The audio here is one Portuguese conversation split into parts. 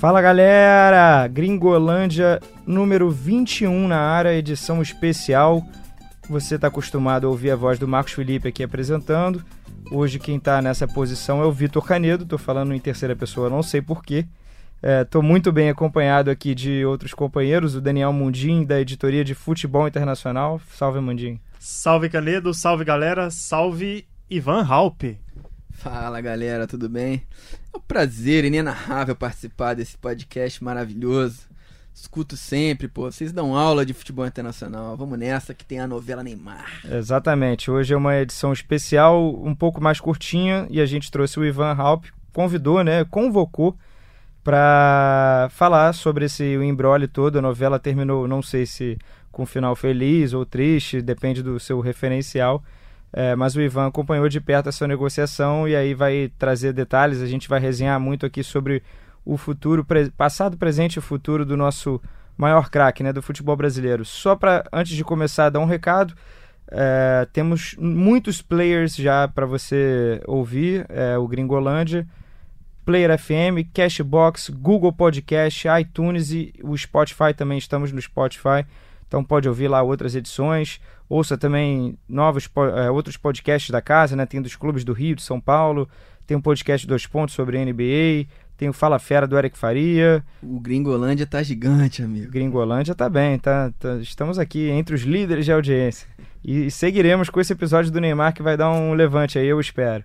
Fala galera, Gringolândia número 21 na área, edição especial. Você está acostumado a ouvir a voz do Marcos Felipe aqui apresentando. Hoje quem está nessa posição é o Vitor Canedo, estou falando em terceira pessoa, não sei porquê. Estou é, muito bem acompanhado aqui de outros companheiros, o Daniel Mundim, da editoria de Futebol Internacional. Salve, Mundim. Salve, Canedo, salve, galera, salve, Ivan Halpe. Fala galera, tudo bem? É um prazer inenarrável participar desse podcast maravilhoso. Escuto sempre, pô. Vocês dão aula de futebol internacional. Vamos nessa que tem a novela Neymar. Exatamente. Hoje é uma edição especial, um pouco mais curtinha, e a gente trouxe o Ivan Halp, convidou, né? Convocou para falar sobre esse embrólio todo. A novela terminou, não sei se com final feliz ou triste, depende do seu referencial é, mas o Ivan acompanhou de perto essa negociação e aí vai trazer detalhes. A gente vai resenhar muito aqui sobre o futuro, pre passado, presente e futuro do nosso maior craque né, do futebol brasileiro. Só para, antes de começar, dar um recado. É, temos muitos players já para você ouvir: é, o Gringolândia, Player FM, Cashbox, Google Podcast, iTunes e o Spotify também. Estamos no Spotify, então pode ouvir lá outras edições. Ouça também novos, é, outros podcasts da casa, né? Tem dos clubes do Rio, de São Paulo, tem um podcast Dois Pontos sobre a NBA, tem o Fala Fera do Eric Faria. O Gringolândia tá gigante, amigo. Gringolândia tá bem, tá, tá estamos aqui entre os líderes de audiência. E, e, seguiremos com esse episódio do Neymar que vai dar um levante aí, eu espero.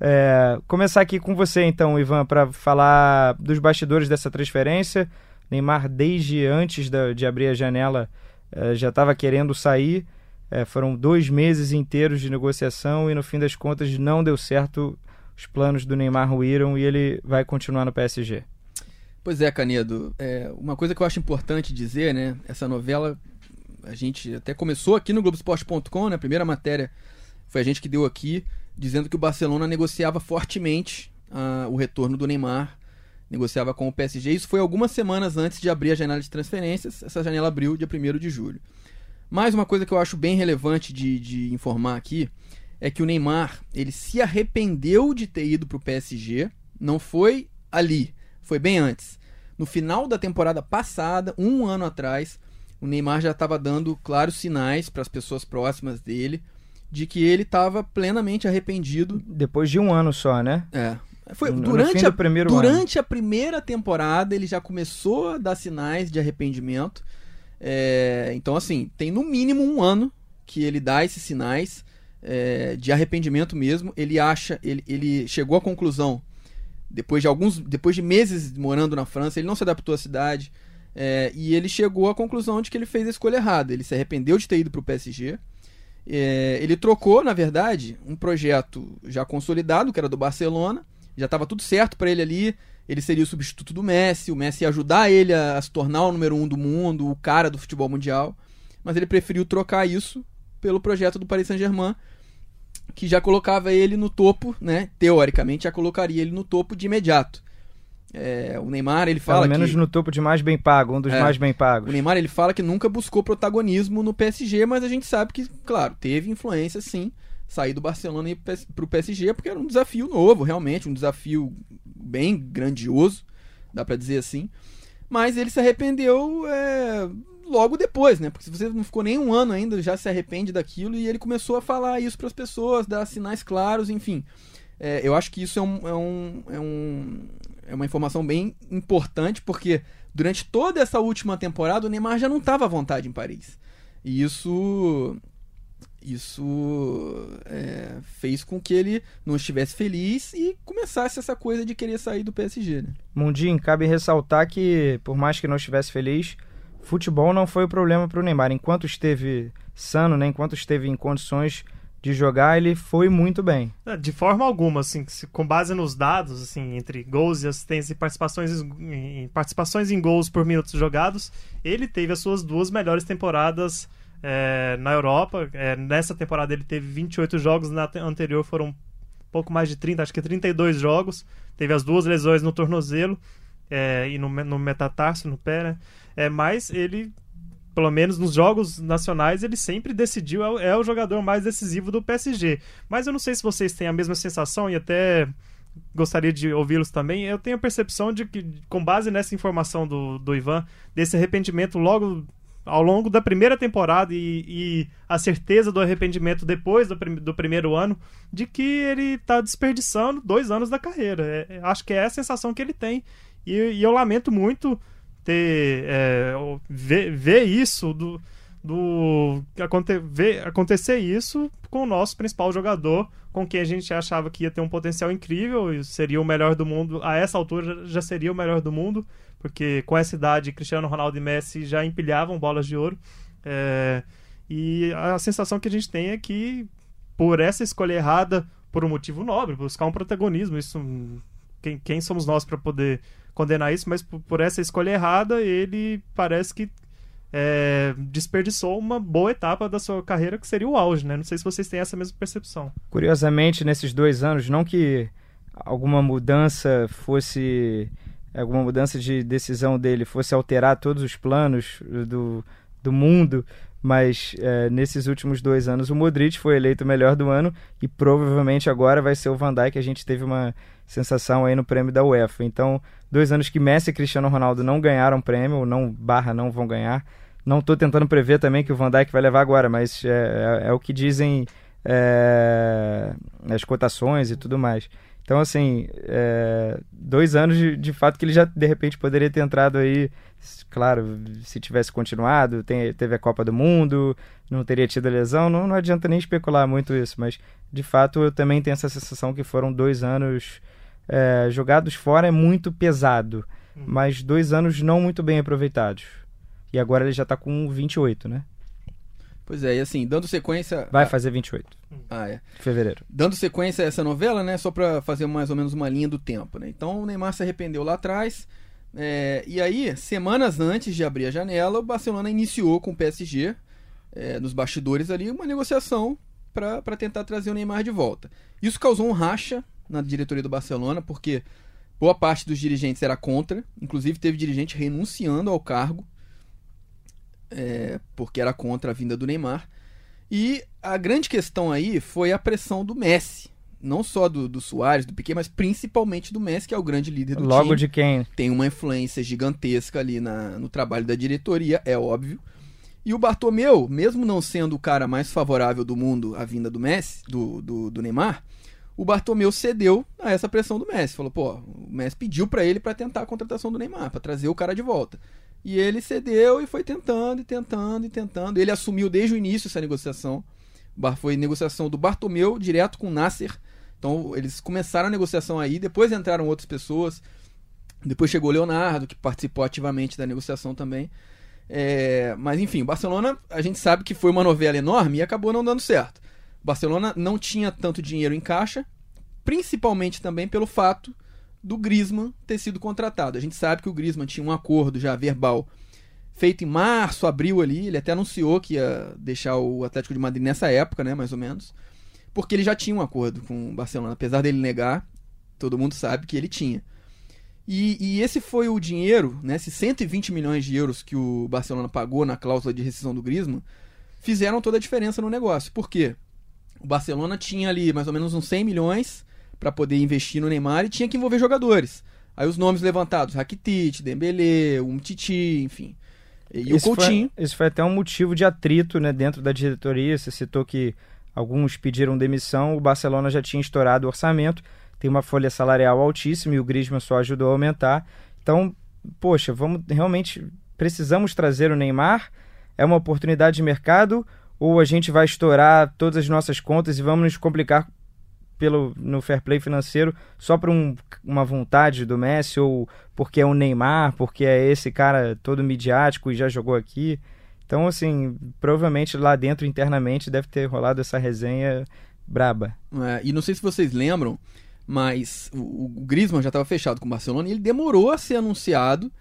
É, começar aqui com você então, Ivan, para falar dos bastidores dessa transferência. Neymar, desde antes da, de abrir a janela, é, já estava querendo sair. É, foram dois meses inteiros de negociação e no fim das contas não deu certo. Os planos do Neymar ruíram e ele vai continuar no PSG. Pois é, Canedo. É, uma coisa que eu acho importante dizer, né? Essa novela, a gente até começou aqui no Globoesporte.com, né? A primeira matéria foi a gente que deu aqui, dizendo que o Barcelona negociava fortemente uh, o retorno do Neymar, negociava com o PSG. Isso foi algumas semanas antes de abrir a janela de transferências. Essa janela abriu dia 1 de julho. Mais uma coisa que eu acho bem relevante de, de informar aqui é que o Neymar ele se arrependeu de ter ido para o PSG. Não foi ali, foi bem antes. No final da temporada passada, um ano atrás, o Neymar já estava dando claros sinais para as pessoas próximas dele de que ele estava plenamente arrependido. Depois de um ano só, né? É. Foi no, durante, no a, durante a primeira temporada ele já começou a dar sinais de arrependimento. É, então, assim, tem no mínimo um ano que ele dá esses sinais é, de arrependimento mesmo. Ele acha, ele, ele chegou à conclusão, depois de alguns, depois de meses morando na França, ele não se adaptou à cidade. É, e ele chegou à conclusão de que ele fez a escolha errada. Ele se arrependeu de ter ido para o PSG. É, ele trocou, na verdade, um projeto já consolidado, que era do Barcelona. Já estava tudo certo para ele ali ele seria o substituto do Messi, o Messi ia ajudar ele a, a, se tornar o número um do mundo, o cara do futebol mundial, mas ele preferiu trocar isso pelo projeto do Paris Saint-Germain, que já colocava ele no topo, né? Teoricamente já colocaria ele no topo de imediato. É, o Neymar ele fala Pelo menos que, no topo de mais bem pago, um dos é, mais bem pagos. O Neymar ele fala que nunca buscou protagonismo no PSG, mas a gente sabe que, claro, teve influência sim sair do Barcelona e ir para o PSG, porque era um desafio novo, realmente, um desafio bem grandioso, dá para dizer assim. Mas ele se arrependeu é, logo depois, né? Porque se você não ficou nem um ano ainda, já se arrepende daquilo e ele começou a falar isso para as pessoas, dar sinais claros, enfim. É, eu acho que isso é, um, é, um, é, um, é uma informação bem importante, porque durante toda essa última temporada o Neymar já não estava à vontade em Paris. E isso isso é, fez com que ele não estivesse feliz e começasse essa coisa de querer sair do PSG. Né? Mundinho, cabe ressaltar que, por mais que não estivesse feliz, futebol não foi o problema para o Neymar. Enquanto esteve sano, né, enquanto esteve em condições de jogar, ele foi muito bem. É, de forma alguma, assim, com base nos dados, assim, entre gols e assistências e participações em, participações em gols por minutos jogados, ele teve as suas duas melhores temporadas é, na Europa. É, nessa temporada ele teve 28 jogos, na anterior foram pouco mais de 30, acho que 32 jogos. Teve as duas lesões no tornozelo é, e no, no metatarso, no pé, né? É, mas ele pelo menos nos jogos nacionais, ele sempre decidiu, é, é o jogador mais decisivo do PSG. Mas eu não sei se vocês têm a mesma sensação e até gostaria de ouvi-los também. Eu tenho a percepção de que, com base nessa informação do, do Ivan, desse arrependimento logo ao longo da primeira temporada e, e a certeza do arrependimento depois do, prim do primeiro ano, de que ele está desperdiçando dois anos da carreira. É, é, acho que é a sensação que ele tem. E, e eu lamento muito ter é, ver, ver isso do, do aconte, ver, acontecer isso com o nosso principal jogador, com quem a gente achava que ia ter um potencial incrível e seria o melhor do mundo. A essa altura já seria o melhor do mundo porque com essa idade Cristiano Ronaldo e Messi já empilhavam bolas de ouro. É, e a sensação que a gente tem é que por essa escolha errada, por um motivo nobre, buscar um protagonismo, isso quem, quem somos nós para poder condenar isso, mas por, por, essa escolha errada, ele parece que é, desperdiçou uma boa etapa da sua carreira, que seria o auge, né? Não sei se vocês têm essa mesma percepção. Curiosamente, nesses dois anos, não que alguma mudança fosse alguma mudança de decisão dele fosse alterar todos os planos do, do mundo, mas é, nesses últimos dois anos o Modric foi eleito o melhor do ano e provavelmente agora vai ser o Van Dijk. A gente teve uma sensação aí no prêmio da UEFA. Então, dois anos que Messi e Cristiano Ronaldo não ganharam prêmio, não barra não vão ganhar. Não estou tentando prever também que o Van Dijk vai levar agora, mas é, é, é o que dizem é, as cotações e tudo mais. Então, assim, é, dois anos de, de fato que ele já de repente poderia ter entrado aí, claro, se tivesse continuado, tem, teve a Copa do Mundo, não teria tido a lesão, não, não adianta nem especular muito isso, mas de fato eu também tenho essa sensação que foram dois anos é, jogados fora, é muito pesado, uhum. mas dois anos não muito bem aproveitados. E agora ele já está com 28, né? Pois é, e assim, dando sequência. Vai fazer 28. Ah, é. Fevereiro. Dando sequência a essa novela, né? Só para fazer mais ou menos uma linha do tempo, né? Então o Neymar se arrependeu lá atrás. É, e aí, semanas antes de abrir a janela, o Barcelona iniciou com o PSG, é, nos bastidores ali, uma negociação para tentar trazer o Neymar de volta. Isso causou um racha na diretoria do Barcelona, porque boa parte dos dirigentes era contra, inclusive teve dirigente renunciando ao cargo é, porque era contra a vinda do Neymar. E a grande questão aí foi a pressão do Messi. Não só do, do Soares, do Piquet, mas principalmente do Messi, que é o grande líder do Logo time. Logo de quem? Tem uma influência gigantesca ali na, no trabalho da diretoria, é óbvio. E o Bartomeu, mesmo não sendo o cara mais favorável do mundo à vinda do Messi, do, do, do Neymar, o Bartomeu cedeu a essa pressão do Messi. Falou, pô, o Messi pediu para ele para tentar a contratação do Neymar, para trazer o cara de volta. E ele cedeu e foi tentando, e tentando, e tentando. Ele assumiu desde o início essa negociação. Foi negociação do Bartomeu direto com o Nasser. Então eles começaram a negociação aí, depois entraram outras pessoas. Depois chegou o Leonardo, que participou ativamente da negociação também. É, mas enfim, o Barcelona, a gente sabe que foi uma novela enorme e acabou não dando certo. Barcelona não tinha tanto dinheiro em caixa, principalmente também pelo fato do Griezmann ter sido contratado. A gente sabe que o Griezmann tinha um acordo já verbal feito em março, abril ali, ele até anunciou que ia deixar o Atlético de Madrid nessa época, né, mais ou menos, porque ele já tinha um acordo com o Barcelona, apesar dele negar, todo mundo sabe que ele tinha. E, e, esse foi o dinheiro, né, esses 120 milhões de euros que o Barcelona pagou na cláusula de rescisão do Griezmann, fizeram toda a diferença no negócio. Por quê? O Barcelona tinha ali mais ou menos uns 100 milhões para poder investir no Neymar e tinha que envolver jogadores. Aí os nomes levantados, Rakitic, Dembélé, Umtiti, enfim. E esse o Coutinho. Foi, esse foi até um motivo de atrito né, dentro da diretoria. Você citou que alguns pediram demissão, o Barcelona já tinha estourado o orçamento, tem uma folha salarial altíssima e o Griezmann só ajudou a aumentar. Então, poxa, vamos realmente precisamos trazer o Neymar. É uma oportunidade de mercado ou a gente vai estourar todas as nossas contas e vamos nos complicar pelo no fair play financeiro só por um, uma vontade do Messi ou porque é o Neymar, porque é esse cara todo midiático e já jogou aqui. Então, assim, provavelmente lá dentro, internamente, deve ter rolado essa resenha braba. É, e não sei se vocês lembram, mas o, o Griezmann já estava fechado com o Barcelona e ele demorou a ser anunciado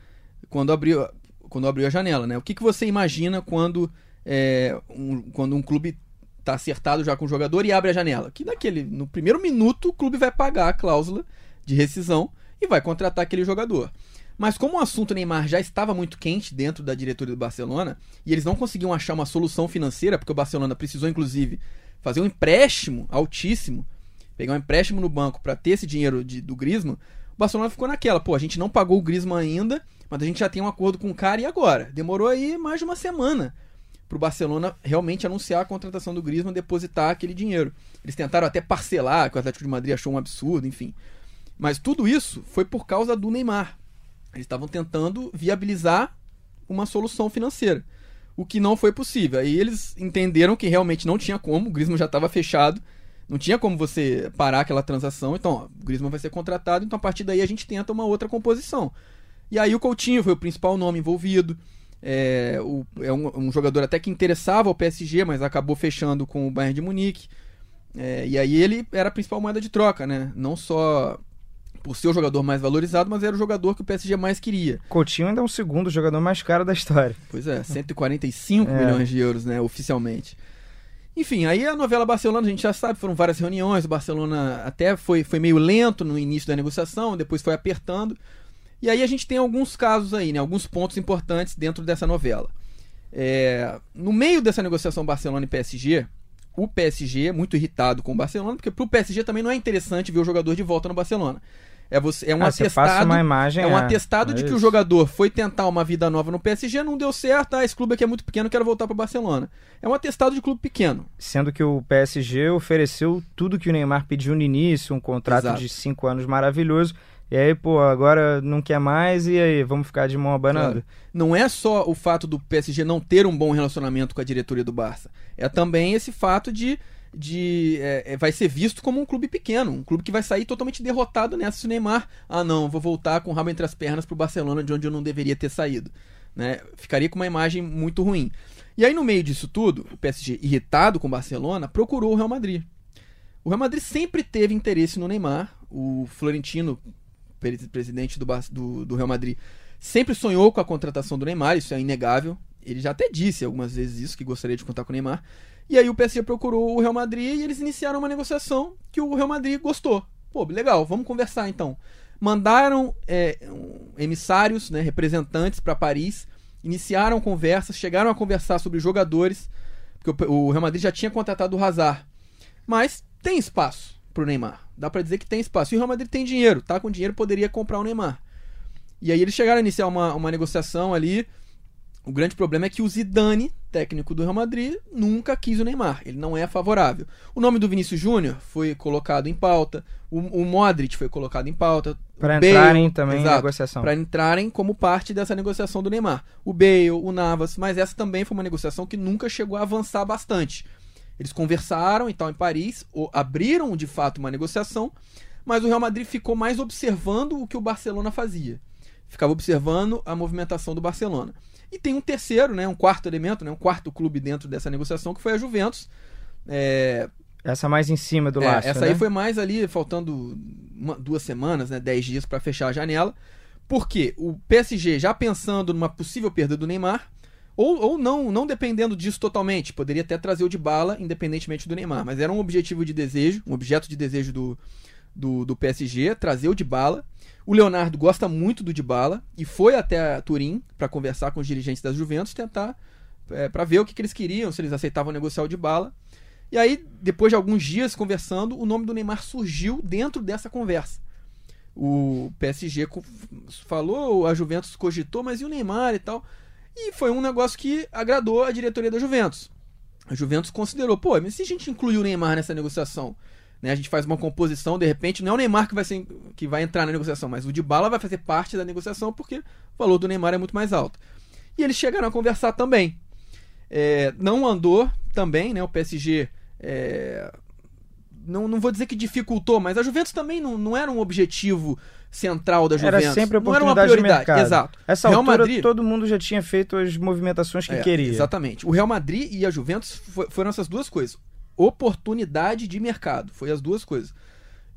quando abriu, quando abriu a janela, né? O que, que você imagina quando é, um, quando um clube está acertado já com o jogador e abre a janela. Que naquele, no primeiro minuto o clube vai pagar a cláusula de rescisão e vai contratar aquele jogador. Mas como o assunto Neymar já estava muito quente dentro da diretoria do Barcelona, e eles não conseguiam achar uma solução financeira, porque o Barcelona precisou, inclusive, fazer um empréstimo altíssimo, pegar um empréstimo no banco para ter esse dinheiro de, do Griezmann, o Barcelona ficou naquela, pô, a gente não pagou o Griezmann ainda, mas a gente já tem um acordo com o cara, e agora? Demorou aí mais de uma semana pro Barcelona realmente anunciar a contratação do Griezmann, depositar aquele dinheiro. Eles tentaram até parcelar, que o Atlético de Madrid achou um absurdo, enfim. Mas tudo isso foi por causa do Neymar. Eles estavam tentando viabilizar uma solução financeira, o que não foi possível. Aí eles entenderam que realmente não tinha como, o Griezmann já estava fechado, não tinha como você parar aquela transação. Então, ó, o Griezmann vai ser contratado, então a partir daí a gente tenta uma outra composição. E aí o Coutinho foi o principal nome envolvido. É, o, é um, um, jogador até que interessava ao PSG, mas acabou fechando com o Bayern de Munique. É, e aí ele era a principal moeda de troca, né? Não só por ser o jogador mais valorizado, mas era o jogador que o PSG mais queria. Coutinho ainda é o segundo jogador mais caro da história. Pois é, 145 é. milhões de euros, né, oficialmente. Enfim, aí a novela Barcelona, a gente já sabe, foram várias reuniões, o Barcelona até foi, foi meio lento no início da negociação, depois foi apertando. E aí a gente tem alguns casos aí, né, alguns pontos importantes dentro dessa novela. É, no meio dessa negociação Barcelona e PSG, o PSG é muito irritado com o Barcelona, porque para o PSG também não é interessante ver o jogador de volta no Barcelona. É, você, é um ah, atestado. Uma imagem, é um é, atestado é de que o jogador foi tentar uma vida nova no PSG, não deu certo, ah, esse clube aqui é muito pequeno, quero voltar para o Barcelona. É um atestado de clube pequeno. Sendo que o PSG ofereceu tudo que o Neymar pediu no início, um contrato Exato. de cinco anos maravilhoso. E aí, pô, agora não quer mais e aí, vamos ficar de mão abanando. Claro. Não é só o fato do PSG não ter um bom relacionamento com a diretoria do Barça. É também esse fato de de é, é, vai ser visto como um clube pequeno, um clube que vai sair totalmente derrotado nessa se Neymar, ah não, vou voltar com o rabo entre as pernas para o Barcelona, de onde eu não deveria ter saído. Né? Ficaria com uma imagem muito ruim. E aí, no meio disso tudo, o PSG, irritado com o Barcelona, procurou o Real Madrid. O Real Madrid sempre teve interesse no Neymar. O Florentino, presidente do, do, do Real Madrid, sempre sonhou com a contratação do Neymar, isso é inegável. Ele já até disse algumas vezes isso, que gostaria de contar com o Neymar. E aí o PSG procurou o Real Madrid e eles iniciaram uma negociação que o Real Madrid gostou. Pô, legal, vamos conversar então. Mandaram é, emissários, né, representantes para Paris, iniciaram conversas, chegaram a conversar sobre jogadores, porque o Real Madrid já tinha contratado o Hazard. Mas tem espaço pro Neymar. Dá para dizer que tem espaço. E o Real Madrid tem dinheiro, tá com dinheiro, poderia comprar o Neymar. E aí eles chegaram a iniciar uma, uma negociação ali o grande problema é que o Zidane, técnico do Real Madrid, nunca quis o Neymar. Ele não é favorável. O nome do Vinícius Júnior foi colocado em pauta. O, o Modric foi colocado em pauta. Para entrarem também exato, negociação. Para entrarem como parte dessa negociação do Neymar. O Bale, o Navas, mas essa também foi uma negociação que nunca chegou a avançar bastante. Eles conversaram e tal em Paris, abriram de fato uma negociação, mas o Real Madrid ficou mais observando o que o Barcelona fazia. Ficava observando a movimentação do Barcelona. E tem um terceiro, né, um quarto elemento, né, um quarto clube dentro dessa negociação, que foi a Juventus. É... Essa mais em cima do é, laço, Essa né? aí foi mais ali, faltando uma, duas semanas, né, dez dias para fechar a janela. Porque o PSG, já pensando numa possível perda do Neymar, ou, ou não, não dependendo disso totalmente, poderia até trazer o de bala, independentemente do Neymar, mas era um objetivo de desejo, um objeto de desejo do, do, do PSG, trazer o de bala. O Leonardo gosta muito do Dybala e foi até Turim para conversar com os dirigentes das Juventus, tentar é, para ver o que, que, eles queriam, se eles aceitavam negociar o Dybala. E aí, depois de alguns dias conversando, o nome do Neymar surgiu dentro dessa conversa. O PSG falou, a Juventus cogitou, mas e o Neymar e tal? E foi um negócio que agradou a diretoria da Juventus. A Juventus considerou, pô, mas se a gente incluir o Neymar nessa negociação, né? A gente faz uma composição, de repente, não é o Neymar que vai, ser, que vai entrar na negociação, mas o Dybala vai fazer parte da negociação porque o valor do Neymar é muito mais alto. E eles chegaram a conversar também. É, não andou também, né? O PSG. É, não, não vou dizer que dificultou, mas a Juventus também não, não era um objetivo central da Juventus. Era sempre a não era uma prioridade. Mercado. Exato. Essa Real altura, Madrid, todo mundo já tinha feito as movimentações que é, queria. Exatamente. O Real Madrid e a Juventus foram essas duas coisas oportunidade de mercado. Foi as duas coisas.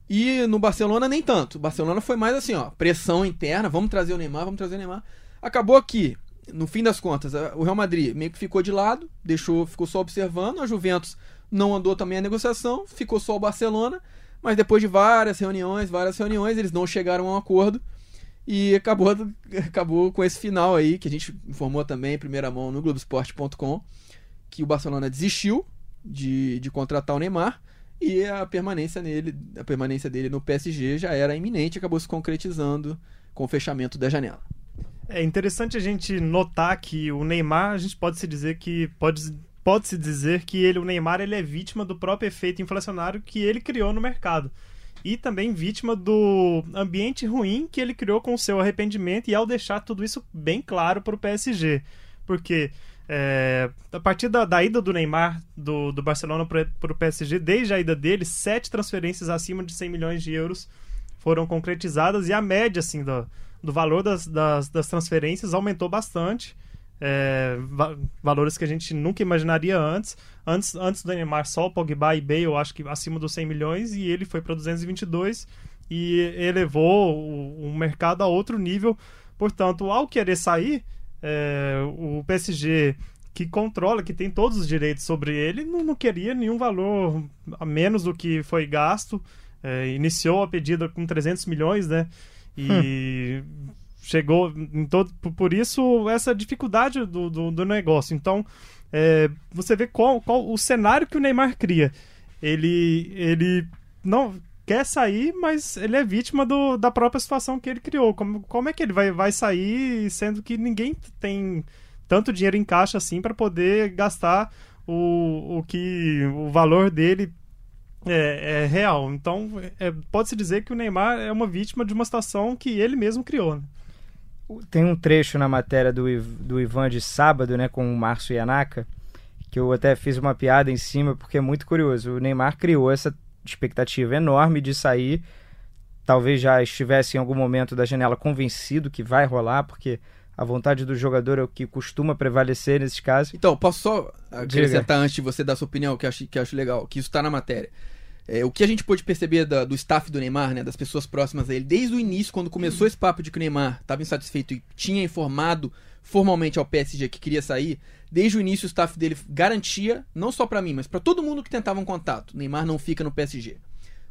E no Barcelona nem tanto. O Barcelona foi mais assim, ó, pressão interna, vamos trazer o Neymar, vamos trazer o Neymar. Acabou aqui, no fim das contas, o Real Madrid meio que ficou de lado, deixou, ficou só observando, a Juventus não andou também a negociação, ficou só o Barcelona, mas depois de várias reuniões, várias reuniões, eles não chegaram a um acordo. E acabou, acabou com esse final aí, que a gente informou também em primeira mão no Globoesporte.com, que o Barcelona desistiu de, de contratar o Neymar e a permanência nele, a permanência dele no PSG já era iminente, acabou se concretizando com o fechamento da janela. É interessante a gente notar que o Neymar, a gente pode se dizer que pode pode-se dizer que ele, o Neymar, ele é vítima do próprio efeito inflacionário que ele criou no mercado. E também vítima do ambiente ruim que ele criou com o seu arrependimento e ao deixar tudo isso bem claro para o PSG. Porque é, a partir da, da, ida do Neymar do, do Barcelona para o PSG, desde a ida dele, sete transferências acima de 100 milhões de euros foram concretizadas e a média assim, do, do valor das, das, das transferências aumentou bastante é, va valores que a gente nunca imaginaria antes. Antes, antes do Neymar, só o Pogba e Bale, eu acho que acima dos 100 milhões, e ele foi para 222 e elevou o, o, mercado a outro nível. Portanto, ao querer sair, é, o PSG que controla, que tem todos os direitos sobre ele, não, não queria nenhum valor a menos do que foi gasto. É, iniciou a pedida com 300 milhões, né? E hum chegou em todo por isso essa dificuldade do, do, do negócio. Então é, você vê qual, qual o cenário que o Neymar cria. Ele ele não quer sair mas ele é vítima do, da própria situação que ele criou. Como, como é que ele vai, vai sair sendo que ninguém tem tanto dinheiro em caixa assim para poder gastar o, o que o valor dele é, é real? Então é, pode se dizer que o Neymar é uma vítima de uma situação que ele mesmo criou né? Tem um trecho na matéria do, do Ivan de sábado, né, com o Márcio Yanaka, que eu até fiz uma piada em cima, porque é muito curioso. O Neymar criou essa expectativa enorme de sair. Talvez já estivesse em algum momento da janela convencido que vai rolar, porque a vontade do jogador é o que costuma prevalecer nesses casos. Então, posso só acrescentar antes de você dar sua opinião, que acho, que acho legal, que isso está na matéria. É, o que a gente pôde perceber da, do staff do Neymar, né, das pessoas próximas a ele, desde o início, quando começou esse papo de que o Neymar estava insatisfeito e tinha informado formalmente ao PSG que queria sair, desde o início o staff dele garantia, não só para mim, mas para todo mundo que tentava um contato, o Neymar não fica no PSG.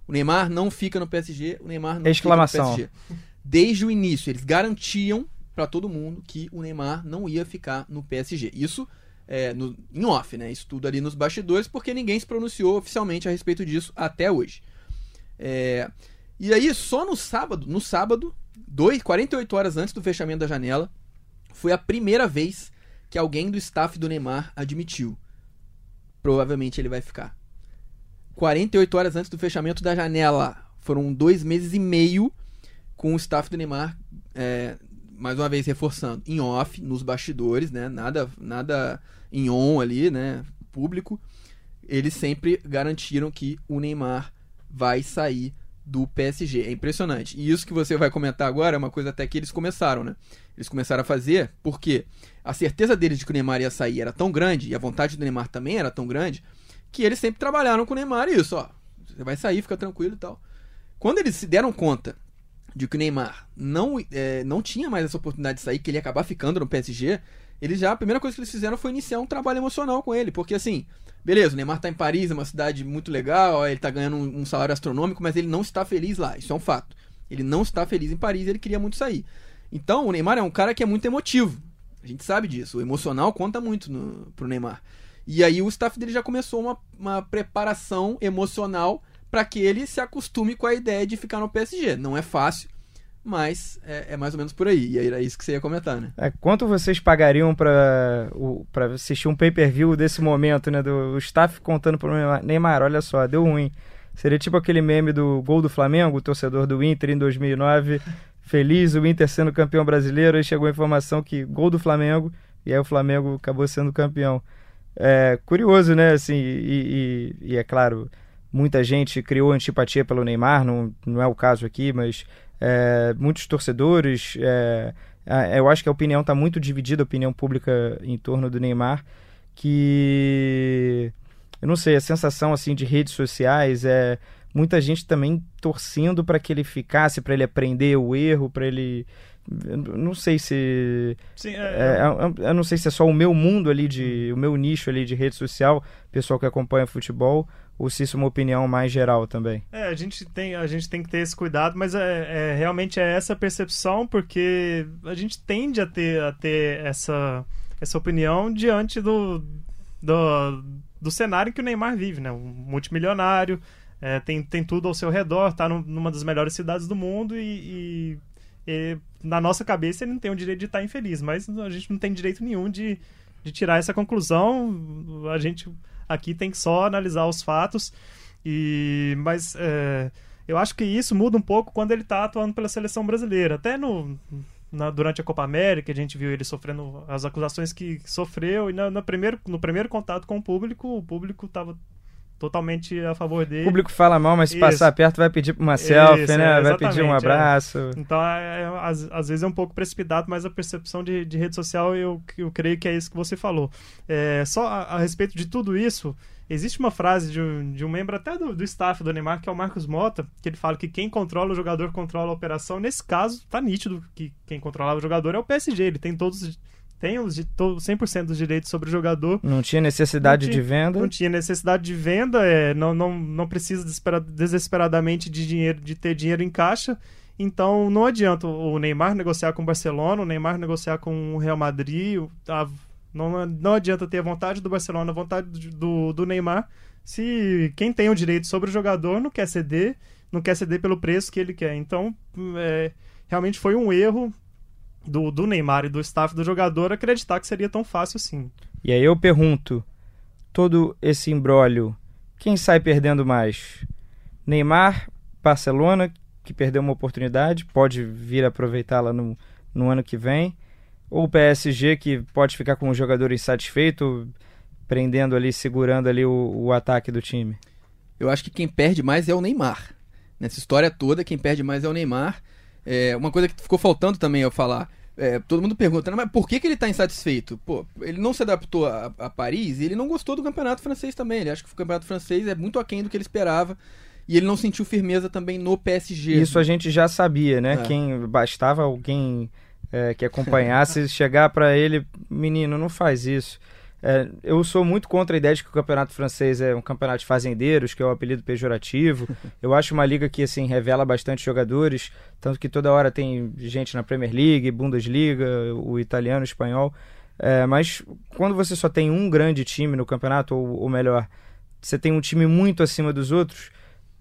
O Neymar não fica no PSG, o Neymar não Exclamação. fica no PSG. Desde o início, eles garantiam para todo mundo que o Neymar não ia ficar no PSG. Isso é, no, em off, né? Isso tudo ali nos bastidores, porque ninguém se pronunciou oficialmente a respeito disso até hoje. É, e aí, só no sábado, no sábado, dois, 48 horas antes do fechamento da janela, foi a primeira vez que alguém do staff do Neymar admitiu. Provavelmente ele vai ficar. 48 horas antes do fechamento da janela. Foram dois meses e meio com o staff do Neymar, é, mais uma vez reforçando, em off, nos bastidores, né? Nada, nada em on ali, né, público, eles sempre garantiram que o Neymar vai sair do PSG. É impressionante. E isso que você vai comentar agora é uma coisa até que eles começaram, né? Eles começaram a fazer porque a certeza deles de que o Neymar ia sair era tão grande, e a vontade do Neymar também era tão grande, que eles sempre trabalharam com o Neymar e isso, ó. Você vai sair, fica tranquilo e tal. Quando eles se deram conta de que o Neymar não, é, não tinha mais essa oportunidade de sair, que ele ia acabar ficando no PSG, eles já, a primeira coisa que eles fizeram foi iniciar um trabalho emocional com ele, porque assim, beleza, o Neymar tá em Paris, é uma cidade muito legal, ele tá ganhando um, um salário astronômico, mas ele não está feliz lá, isso é um fato. Ele não está feliz em Paris, ele queria muito sair. Então, o Neymar é um cara que é muito emotivo. A gente sabe disso. O emocional conta muito no, pro Neymar. E aí o staff dele já começou uma, uma preparação emocional para que ele se acostume com a ideia de ficar no PSG. Não é fácil, mas é, é, mais ou menos por aí. E aí era isso que você ia comentar, né? É, quanto vocês pagariam para assistir um pay-per-view desse momento, né? Do staff contando pro Neymar, olha só, deu ruim. Seria tipo aquele meme do gol do Flamengo, o torcedor do Inter em 2009, feliz, o Inter sendo campeão brasileiro, e chegou a informação que gol do Flamengo, e aí o Flamengo acabou sendo campeão. É curioso, né? Assim, e, e, e é claro, muita gente criou antipatia pelo Neymar, não, não é o caso aqui, mas é, muitos torcedores. É, eu acho que a opinião está muito dividida, a opinião pública em torno do Neymar, que eu não sei, a sensação assim de redes sociais é muita gente também torcendo para que ele ficasse, para ele aprender o erro, para ele não sei se Sim, é, é, é, eu não sei se é só o meu mundo ali de o meu nicho ali de rede social pessoal que acompanha futebol ou se isso é uma opinião mais geral também. É, a gente tem, a gente tem que ter esse cuidado, mas é, é realmente é essa percepção, porque a gente tende a ter, a ter essa, essa opinião diante do, do, do cenário que o Neymar vive, né? Um multimilionário, é, tem, tem tudo ao seu redor, tá numa das melhores cidades do mundo e, e, e, na nossa cabeça ele não tem o direito de estar infeliz, mas a gente não tem direito nenhum de, de tirar essa conclusão. A gente Aqui tem que só analisar os fatos. E mas é, eu acho que isso muda um pouco quando ele está atuando pela seleção brasileira. Até no na, durante a Copa América, a gente viu ele sofrendo as acusações que sofreu, e na, no, primeiro, no primeiro contato com o público, o público estava totalmente a favor dele. O público fala mal, mas se Isso. passar perto vai pedir uma selfie, Isso, né? É, vai pedir um é. abraço. É. Então, é, às, às, vezes é um pouco precipitado, mas a percepção de, de rede social eu, eu creio que é isso que você falou. É, só a, a, respeito de tudo isso, existe uma frase de um, de um membro até do, do staff do Neymar, que é o Marcos Mota, que ele fala que quem controla o jogador controla a operação. Nesse caso, tá nítido que quem controlava o jogador é o PSG. Ele tem todos tem os, 100% dos direitos sobre o jogador. Não tinha necessidade não tinha, de venda. Não tinha necessidade de venda, é, não, não, não precisa desesperadamente de dinheiro, de ter dinheiro em caixa. Então não adianta o Neymar negociar com o Barcelona, o Neymar negociar com o Real Madrid, a, não, não adianta ter a vontade do Barcelona, a vontade do, do Neymar, se quem tem o direito sobre o jogador não quer ceder, não quer ceder pelo preço que ele quer. Então, é, realmente foi um erro do, do Neymar e do staff do jogador acreditar que seria tão fácil assim. E aí eu pergunto, todo esse imbróglio, quem sai perdendo mais? Neymar, Barcelona, que perdeu uma oportunidade, pode vir aproveitá-la no, no ano que vem, ou o PSG, que pode ficar com o jogador insatisfeito, prendendo ali, segurando ali o, o ataque do time? Eu acho que quem perde mais é o Neymar. Nessa história toda, quem perde mais é o Neymar. É, uma coisa que ficou faltando também eu falar. É, todo mundo pergunta, mas por que, que ele está insatisfeito? Pô, ele não se adaptou a, a, Paris e ele não gostou do campeonato francês também. Ele acha que o campeonato francês é muito aquém do que ele esperava. E ele não sentiu firmeza também no PSG. Isso a gente já sabia, né? É. Quem bastava alguém é, que acompanhasse chegar para ele, menino, não faz isso. É, eu sou muito contra a ideia de que o campeonato francês é um campeonato de fazendeiros, que é o um apelido pejorativo. Eu acho uma liga que assim revela bastante jogadores, tanto que toda hora tem gente na Premier League, Bundesliga, o italiano, o espanhol. É, mas quando você só tem um grande time no campeonato, ou, ou melhor, você tem um time muito acima dos outros,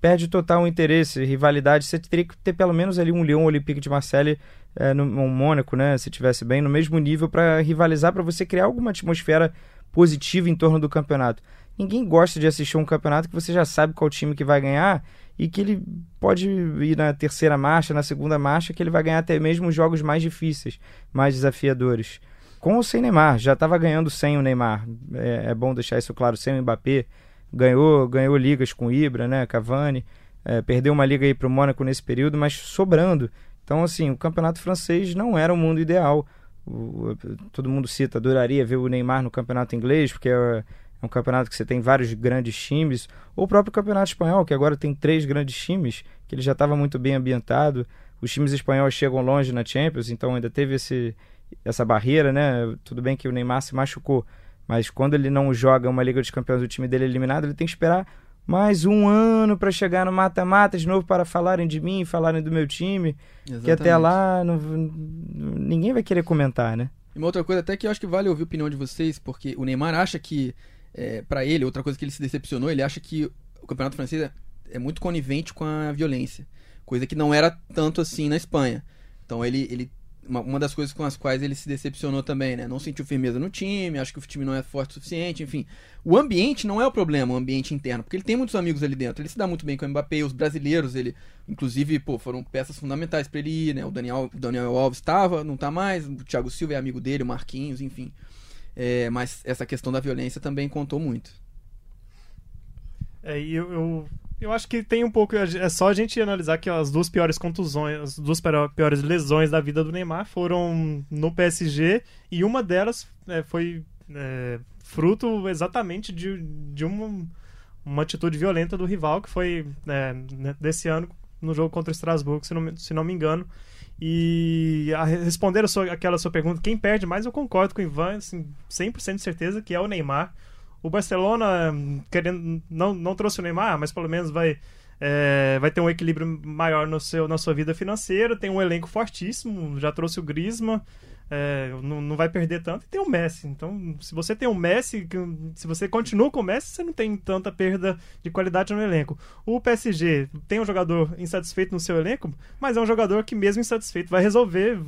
perde total interesse, rivalidade. Você teria que ter pelo menos ali um Lyon Olympique de Marseille é, no, no Mônaco, né, se tivesse bem, no mesmo nível para rivalizar, para você criar alguma atmosfera positiva em torno do campeonato. Ninguém gosta de assistir um campeonato que você já sabe qual time que vai ganhar e que ele pode ir na terceira marcha, na segunda marcha, que ele vai ganhar até mesmo os jogos mais difíceis, mais desafiadores. Com ou sem Neymar, já estava ganhando sem o Neymar. É, é, bom deixar isso claro, sem o Mbappé. Ganhou, ganhou ligas com o Ibra, né, Cavani. É, perdeu uma liga aí para o Mônaco nesse período, mas sobrando. Então, assim, o campeonato francês não era o mundo ideal. O, todo mundo cita, adoraria ver o Neymar no campeonato inglês, porque é, é um campeonato que você tem vários grandes times. Ou o próprio campeonato espanhol, que agora tem três grandes times, que ele já estava muito bem ambientado. Os times espanhóis chegam longe na Champions, então ainda teve esse, essa barreira, né? Tudo bem que o Neymar se machucou, mas quando ele não joga uma Liga dos Campeões, o time dele é eliminado, ele tem que esperar mais um ano para chegar no mata-mata de novo para falarem de mim, falarem do meu time. Exatamente. Que até lá não, ninguém vai querer comentar, né? E uma outra coisa até que eu acho que vale ouvir a opinião de vocês, porque o Neymar acha que, é, para ele, outra coisa que ele se decepcionou, ele acha que o campeonato francês é, é muito conivente com a violência. Coisa que não era tanto assim na Espanha. Então ele, ele uma, uma, das coisas com as quais ele se decepcionou também, né? Não sentiu firmeza no time, acho que o time não é forte o suficiente, enfim. O ambiente não é o problema, o ambiente interno, porque ele tem muitos amigos ali dentro. Ele se dá muito bem com o Mbappé, os brasileiros, ele, inclusive, pô, foram peças fundamentais para ele ir, né? O Daniel, Daniel Alves estava, não tá mais, o Thiago Silva é amigo dele, o Marquinhos, enfim. É, mas essa questão da violência também contou muito. É, eu, eu eu acho que tem um pouco. É só a gente analisar que as duas piores contusões, as duas piores lesões da vida do Neymar foram no PSG e uma delas é, foi é, fruto exatamente de, de uma, uma atitude violenta do rival, que foi é, né, desse ano no jogo contra o Strasbourg, se não, se não me engano. E a responder a sua, aquela sua pergunta, quem perde mais, eu concordo com o Ivan, assim, 100% de certeza que é o Neymar. O Barcelona, querendo, não, não trouxe o Neymar, mas pelo menos vai, é, vai ter um equilíbrio maior no seu, na sua vida financeira, tem um elenco fortíssimo, já trouxe o Griezmann, é, não, não vai perder tanto, e tem o Messi. Então, se você tem o Messi, se você continua com o Messi, você não tem tanta perda de qualidade no elenco. O PSG tem um jogador insatisfeito no seu elenco, mas é um jogador que, mesmo insatisfeito, vai resolver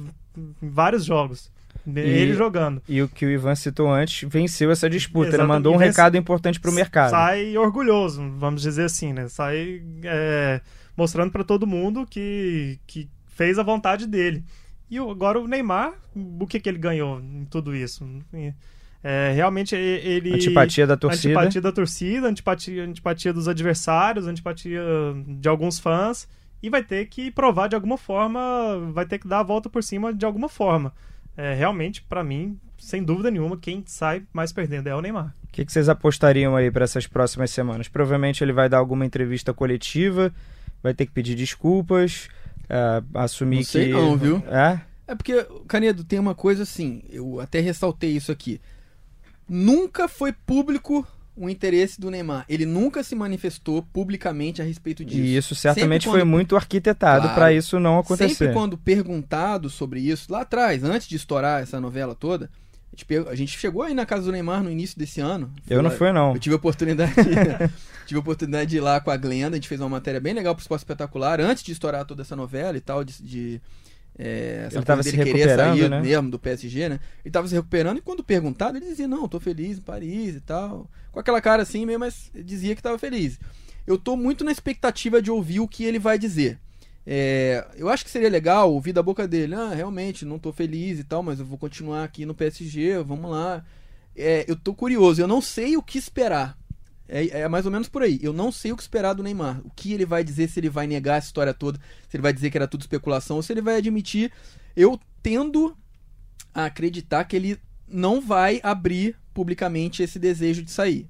vários jogos. Ele jogando. E o que o Ivan citou antes, venceu essa disputa. Exatamente. Ele mandou um recado importante para o mercado. Sai orgulhoso, vamos dizer assim, né? Sai é, mostrando para todo mundo que, que fez a vontade dele. E agora o Neymar, o que, que ele ganhou em tudo isso? É, realmente ele. Antipatia da torcida. Antipatia da torcida, antipatia, antipatia dos adversários, antipatia de alguns fãs. E vai ter que provar de alguma forma, vai ter que dar a volta por cima de alguma forma. É, realmente, para mim, sem dúvida nenhuma, quem sai mais perdendo é o Neymar. O que, que vocês apostariam aí para essas próximas semanas? Provavelmente ele vai dar alguma entrevista coletiva, vai ter que pedir desculpas uh, assumir não sei que. Não, viu? É? É porque, Canedo, tem uma coisa assim, eu até ressaltei isso aqui. Nunca foi público o interesse do Neymar. Ele nunca se manifestou publicamente a respeito disso. E isso certamente quando... foi muito arquitetado claro, para isso não acontecer. Sempre quando perguntado sobre isso, lá atrás, antes de estourar essa novela toda, a gente, a gente chegou aí na casa do Neymar no início desse ano. Eu não fui, não. Eu tive a oportunidade. tive a oportunidade de ir lá com a Glenda, a gente fez uma matéria bem legal pro Esporte Espetacular, antes de estourar toda essa novela e tal, de, de é, ele estava se recuperando, né? mesmo do PSG, né? Ele estava se recuperando e quando perguntado, ele dizia: Não, tô feliz em Paris e tal. Com aquela cara assim mesmo, mas dizia que estava feliz. Eu tô muito na expectativa de ouvir o que ele vai dizer. É, eu acho que seria legal ouvir da boca dele: Ah, realmente, não tô feliz e tal, mas eu vou continuar aqui no PSG, vamos lá. É, eu tô curioso, eu não sei o que esperar. É, é, mais ou menos por aí. Eu não sei o que esperar do Neymar. O que ele vai dizer, se ele vai negar essa história toda, se ele vai dizer que era tudo especulação, ou se ele vai admitir. Eu tendo a acreditar que ele não vai abrir publicamente esse desejo de sair.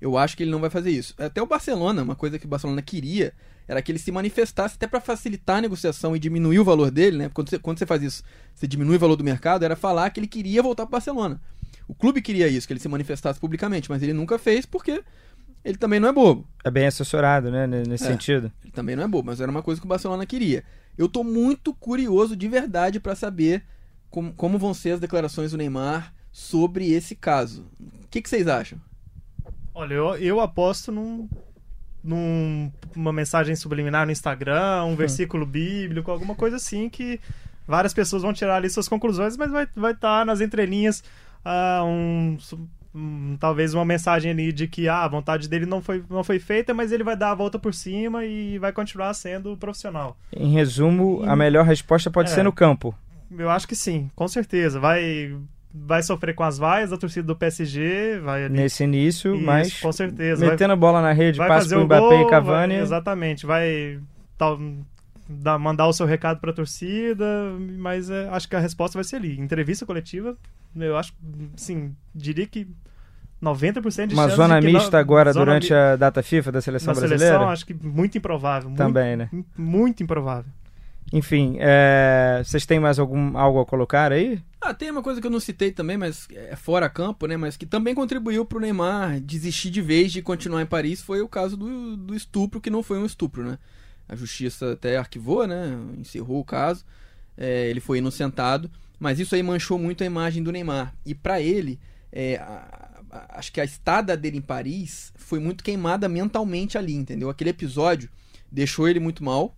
Eu acho que ele não vai fazer isso. Até o Barcelona, uma coisa que o Barcelona queria, era que ele se manifestasse até para facilitar a negociação e diminuir o valor dele, né? Quando você, quando você faz isso, você diminui o valor do mercado, era falar que ele queria voltar para o Barcelona. O clube queria isso, que ele se manifestasse publicamente, mas ele nunca fez porque ele também não é bobo. É bem assessorado, né, nesse é, sentido. Ele também não é bobo, mas era uma coisa que o Barcelona queria. Eu tô muito curioso de verdade para saber como, como, vão ser as declarações do Neymar sobre esse caso. O que, que vocês acham? Olha, eu, eu aposto num, numa mensagem subliminar no Instagram, um hum. versículo bíblico, alguma coisa assim que várias pessoas vão tirar ali suas conclusões, mas vai estar vai tá nas entrelinhas uh, um Hum, talvez uma mensagem ali de que ah, a vontade dele não foi, não foi feita, mas ele vai dar a volta por cima e vai continuar sendo profissional. Em resumo, e... a melhor resposta pode é, ser no campo. Eu acho que sim, com certeza. Vai vai sofrer com as vaias da torcida do PSG, vai ali... nesse início, Isso, mas com certeza, metendo vai, a bola na rede, passa pro Mbappé gol, e Cavani. Vai, exatamente, vai tal, dar, mandar o seu recado para a torcida, mas é, acho que a resposta vai ser ali. Entrevista coletiva, eu acho, sim, diria que 90% de Uma zona mista agora zona durante mi... a data FIFA da seleção Na brasileira? Seleção, acho que muito improvável. Também, muito, né? Muito improvável. Enfim, é... vocês têm mais algum, algo a colocar aí? Ah, tem uma coisa que eu não citei também, mas é fora campo, né? Mas que também contribuiu pro Neymar desistir de vez de continuar em Paris foi o caso do, do estupro, que não foi um estupro, né? A justiça até arquivou, né? Encerrou o caso. É, ele foi inocentado, mas isso aí manchou muito a imagem do Neymar. E para ele, é, a, acho que a estada dele em Paris foi muito queimada mentalmente ali, entendeu? Aquele episódio deixou ele muito mal,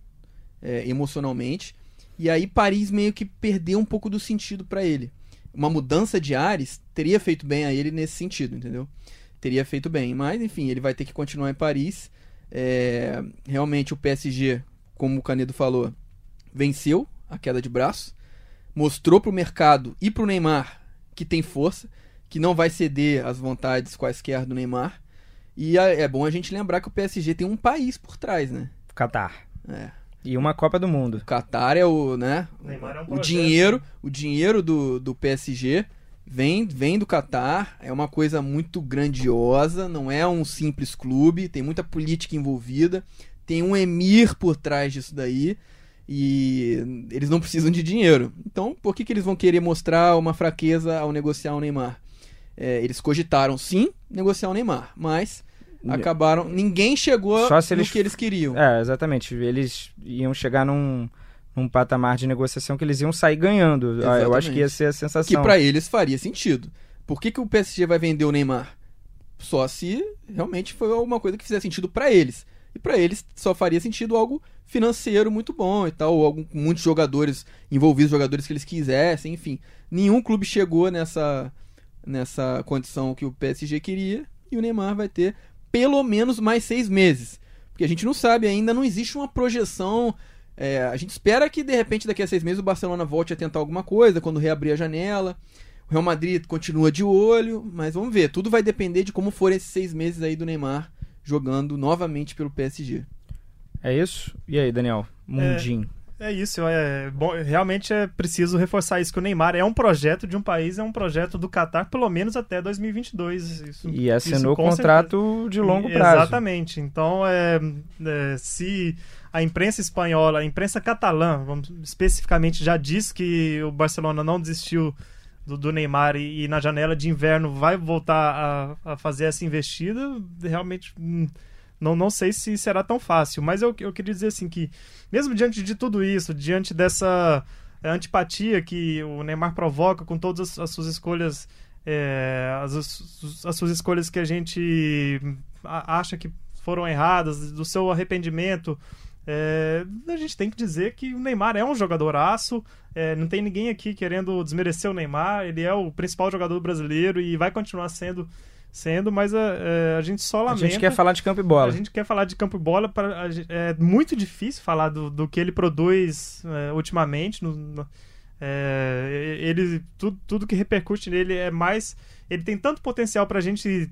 é, emocionalmente. E aí Paris meio que perdeu um pouco do sentido para ele. Uma mudança de ares teria feito bem a ele nesse sentido, entendeu? Teria feito bem. Mas, enfim, ele vai ter que continuar em Paris. É, realmente o PSG, como o Canedo falou, venceu a queda de braço, mostrou para o mercado e para o Neymar que tem força, que não vai ceder às vontades quaisquer do Neymar. E é bom a gente lembrar que o PSG tem um país por trás, né? Catar. É. E uma Copa do Mundo. O Qatar é o, né? É um o dinheiro, o dinheiro do, do PSG vem, vem do Catar, é uma coisa muito grandiosa, não é um simples clube, tem muita política envolvida, tem um emir por trás disso daí e eles não precisam de dinheiro. Então, por que, que eles vão querer mostrar uma fraqueza ao negociar o Neymar? É, eles cogitaram sim negociar o Neymar, mas acabaram. Ninguém chegou Só se eles, no que eles queriam. É, exatamente. Eles iam chegar num, num patamar de negociação que eles iam sair ganhando. Exatamente. Eu acho que ia ser a sensação. Que para eles faria sentido. Por que, que o PSG vai vender o Neymar? Só se realmente foi alguma coisa que fizesse sentido para eles. E para eles só faria sentido algo financeiro muito bom e tal, ou algum, muitos jogadores envolvidos, jogadores que eles quisessem, enfim. Nenhum clube chegou nessa nessa condição que o PSG queria e o Neymar vai ter pelo menos mais seis meses. Porque a gente não sabe ainda, não existe uma projeção. É, a gente espera que de repente daqui a seis meses o Barcelona volte a tentar alguma coisa quando reabrir a janela. O Real Madrid continua de olho, mas vamos ver. Tudo vai depender de como forem esses seis meses aí do Neymar jogando novamente pelo PSG. É isso? E aí, Daniel? Mundinho. É, é isso. É, bom, realmente é preciso reforçar isso que o Neymar é um projeto de um país, é um projeto do Qatar pelo menos até 2022. Isso, e assinou isso, contrato certeza. de longo prazo. Exatamente. Então, é, é, se a imprensa espanhola, a imprensa catalã, vamos, especificamente, já diz que o Barcelona não desistiu do, do Neymar e, e, na janela de inverno vai voltar a, a fazer essa investida, realmente hum, não, não sei se será tão fácil. Mas eu, eu queria dizer assim que, mesmo diante de tudo isso, diante dessa é, antipatia que o Neymar provoca com todas as, as suas escolhas, é, as, as suas escolhas que a gente acha que foram erradas, do seu arrependimento é, a gente tem que dizer que o Neymar é um jogadoraço. É, não tem ninguém aqui querendo desmerecer o Neymar. Ele é o principal jogador brasileiro e vai continuar sendo, sendo mas a, é, a gente só lamenta. A gente quer falar de campo e bola. A gente quer falar de campo e bola. Pra, é muito difícil falar do, do que ele produz é, ultimamente. No, no, é, ele, tudo, tudo que repercute nele é mais. Ele tem tanto potencial para a gente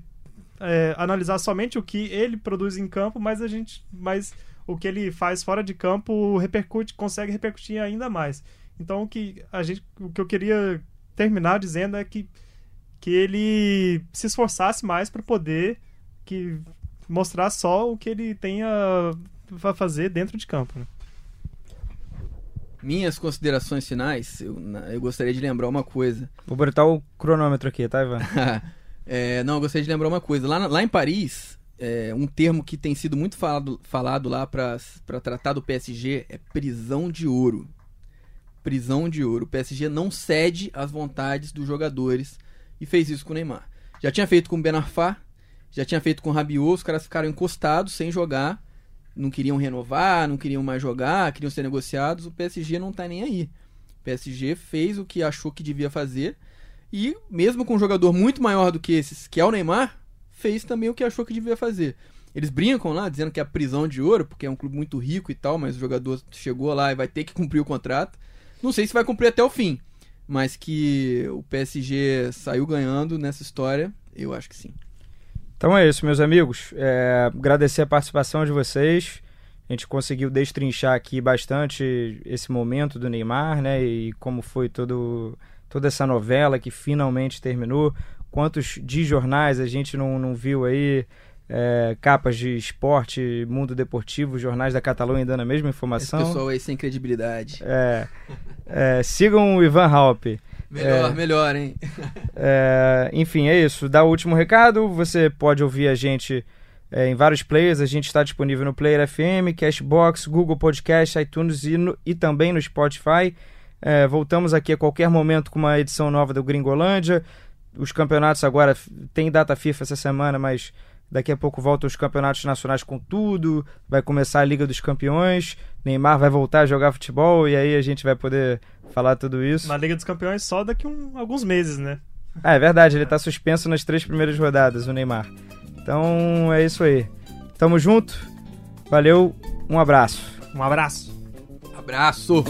é, analisar somente o que ele produz em campo, mas a gente. Mas o que ele faz fora de campo repercute, consegue repercutir ainda mais. Então o que a gente, o que eu queria terminar dizendo é que que ele se esforçasse mais para poder que mostrar só o que ele tem a, a fazer dentro de campo. Né? Minhas considerações finais, eu, eu, gostaria de lembrar uma coisa. Vou botar o cronômetro aqui, tá, Ivan? é, não, eu gostaria de lembrar uma coisa. Lá, lá em Paris, é, um termo que tem sido muito falado, falado lá para tratar do PSG é prisão de ouro. Prisão de ouro. O PSG não cede às vontades dos jogadores e fez isso com o Neymar. Já tinha feito com o Ben Arfa, já tinha feito com o Rabiot, os caras ficaram encostados sem jogar, não queriam renovar, não queriam mais jogar, queriam ser negociados. O PSG não tá nem aí. O PSG fez o que achou que devia fazer e mesmo com um jogador muito maior do que esses, que é o Neymar, fez também o que achou que devia fazer. Eles brincam lá, dizendo que é a prisão de ouro, porque é um clube muito rico e tal, mas o jogador chegou lá e vai ter que cumprir o contrato. Não sei se vai cumprir até o fim, mas que o PSG saiu ganhando nessa história, eu acho que sim. Então é isso, meus amigos. É, agradecer a participação de vocês. A gente conseguiu destrinchar aqui bastante esse momento do Neymar, né? E como foi todo, toda essa novela que finalmente terminou quantos de jornais a gente não, não viu aí, é, capas de esporte, mundo deportivo, jornais da Catalunha dando a mesma informação. Esse pessoal aí sem credibilidade. É, é, sigam o Ivan Halp. Melhor, é, melhor, hein? É, enfim, é isso. Dá o último recado. Você pode ouvir a gente é, em vários players. A gente está disponível no Player FM, Cashbox, Google Podcast, iTunes e, no, e também no Spotify. É, voltamos aqui a qualquer momento com uma edição nova do Gringolândia os campeonatos agora tem data FIFA essa semana, mas daqui a pouco voltam os campeonatos nacionais com tudo, vai começar a Liga dos Campeões, Neymar vai voltar a jogar futebol e aí a gente vai poder falar tudo isso. Na Liga dos Campeões só daqui um, alguns meses, né? Ah, é verdade, ele está suspenso nas três primeiras rodadas, o Neymar. Então é isso aí. Tamo junto. Valeu, um abraço. Um abraço. Abraço.